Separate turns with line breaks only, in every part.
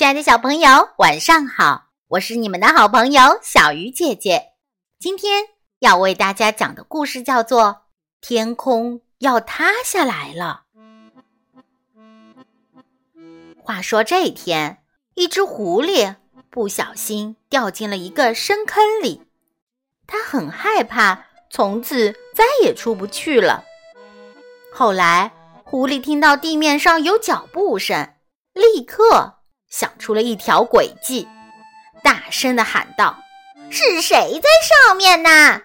亲爱的小朋友，晚上好！我是你们的好朋友小鱼姐姐。今天要为大家讲的故事叫做《天空要塌下来了》。话说这天，一只狐狸不小心掉进了一个深坑里，它很害怕，从此再也出不去了。后来，狐狸听到地面上有脚步声，立刻。想出了一条诡计，大声的喊道：“是谁在上面呢？”“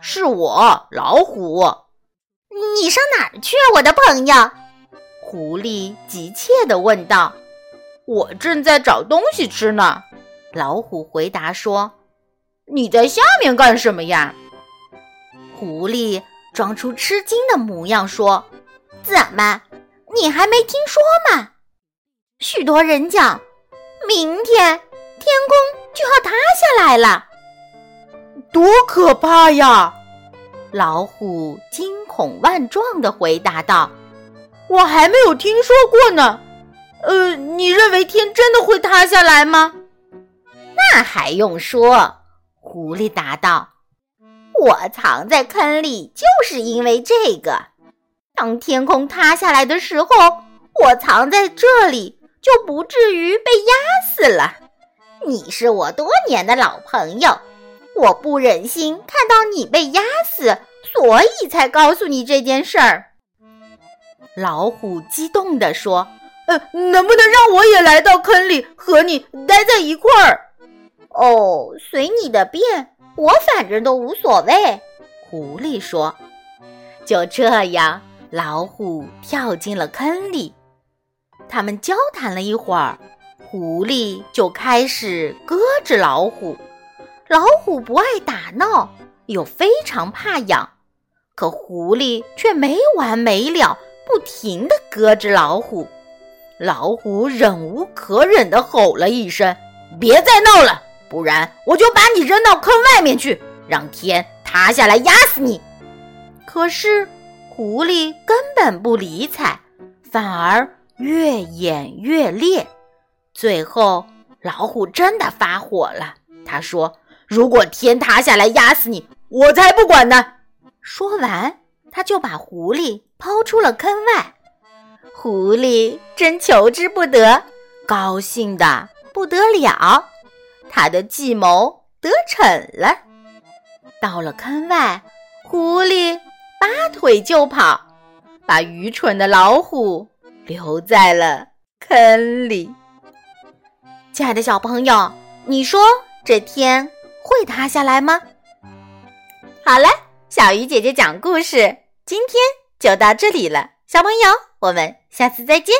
是我，老虎。”“
你上哪儿去，我的朋友？”狐狸急切的问道。
“我正在找东西吃呢。”
老虎回答说。
“你在下面干什么呀？”
狐狸装出吃惊的模样说：“怎么，你还没听说吗？”许多人讲，明天天空就要塌下来了，
多可怕呀！
老虎惊恐万状的回答道：“
我还没有听说过呢。呃，你认为天真的会塌下来吗？”
那还用说？狐狸答道：“我藏在坑里就是因为这个。当天空塌下来的时候，我藏在这里。”就不至于被压死了。你是我多年的老朋友，我不忍心看到你被压死，所以才告诉你这件事儿。老虎激动地说：“
呃，能不能让我也来到坑里和你待在一块儿？”
哦，随你的便，我反正都无所谓。”狐狸说。就这样，老虎跳进了坑里。他们交谈了一会儿，狐狸就开始搁着老虎。老虎不爱打闹，又非常怕痒，可狐狸却没完没了，不停地搁着老虎。老虎忍无可忍地吼了一声：“别再闹了，不然我就把你扔到坑外面去，让天塌下来压死你！”可是狐狸根本不理睬，反而。越演越烈，最后老虎真的发火了。他说：“如果天塌下来压死你，我才不管呢！”说完，他就把狐狸抛出了坑外。狐狸真求之不得，高兴的不得了，他的计谋得逞了。到了坑外，狐狸拔腿就跑，把愚蠢的老虎。留在了坑里。亲爱的小朋友，你说这天会塌下来吗？好了，小鱼姐姐讲故事，今天就到这里了。小朋友，我们下次再见。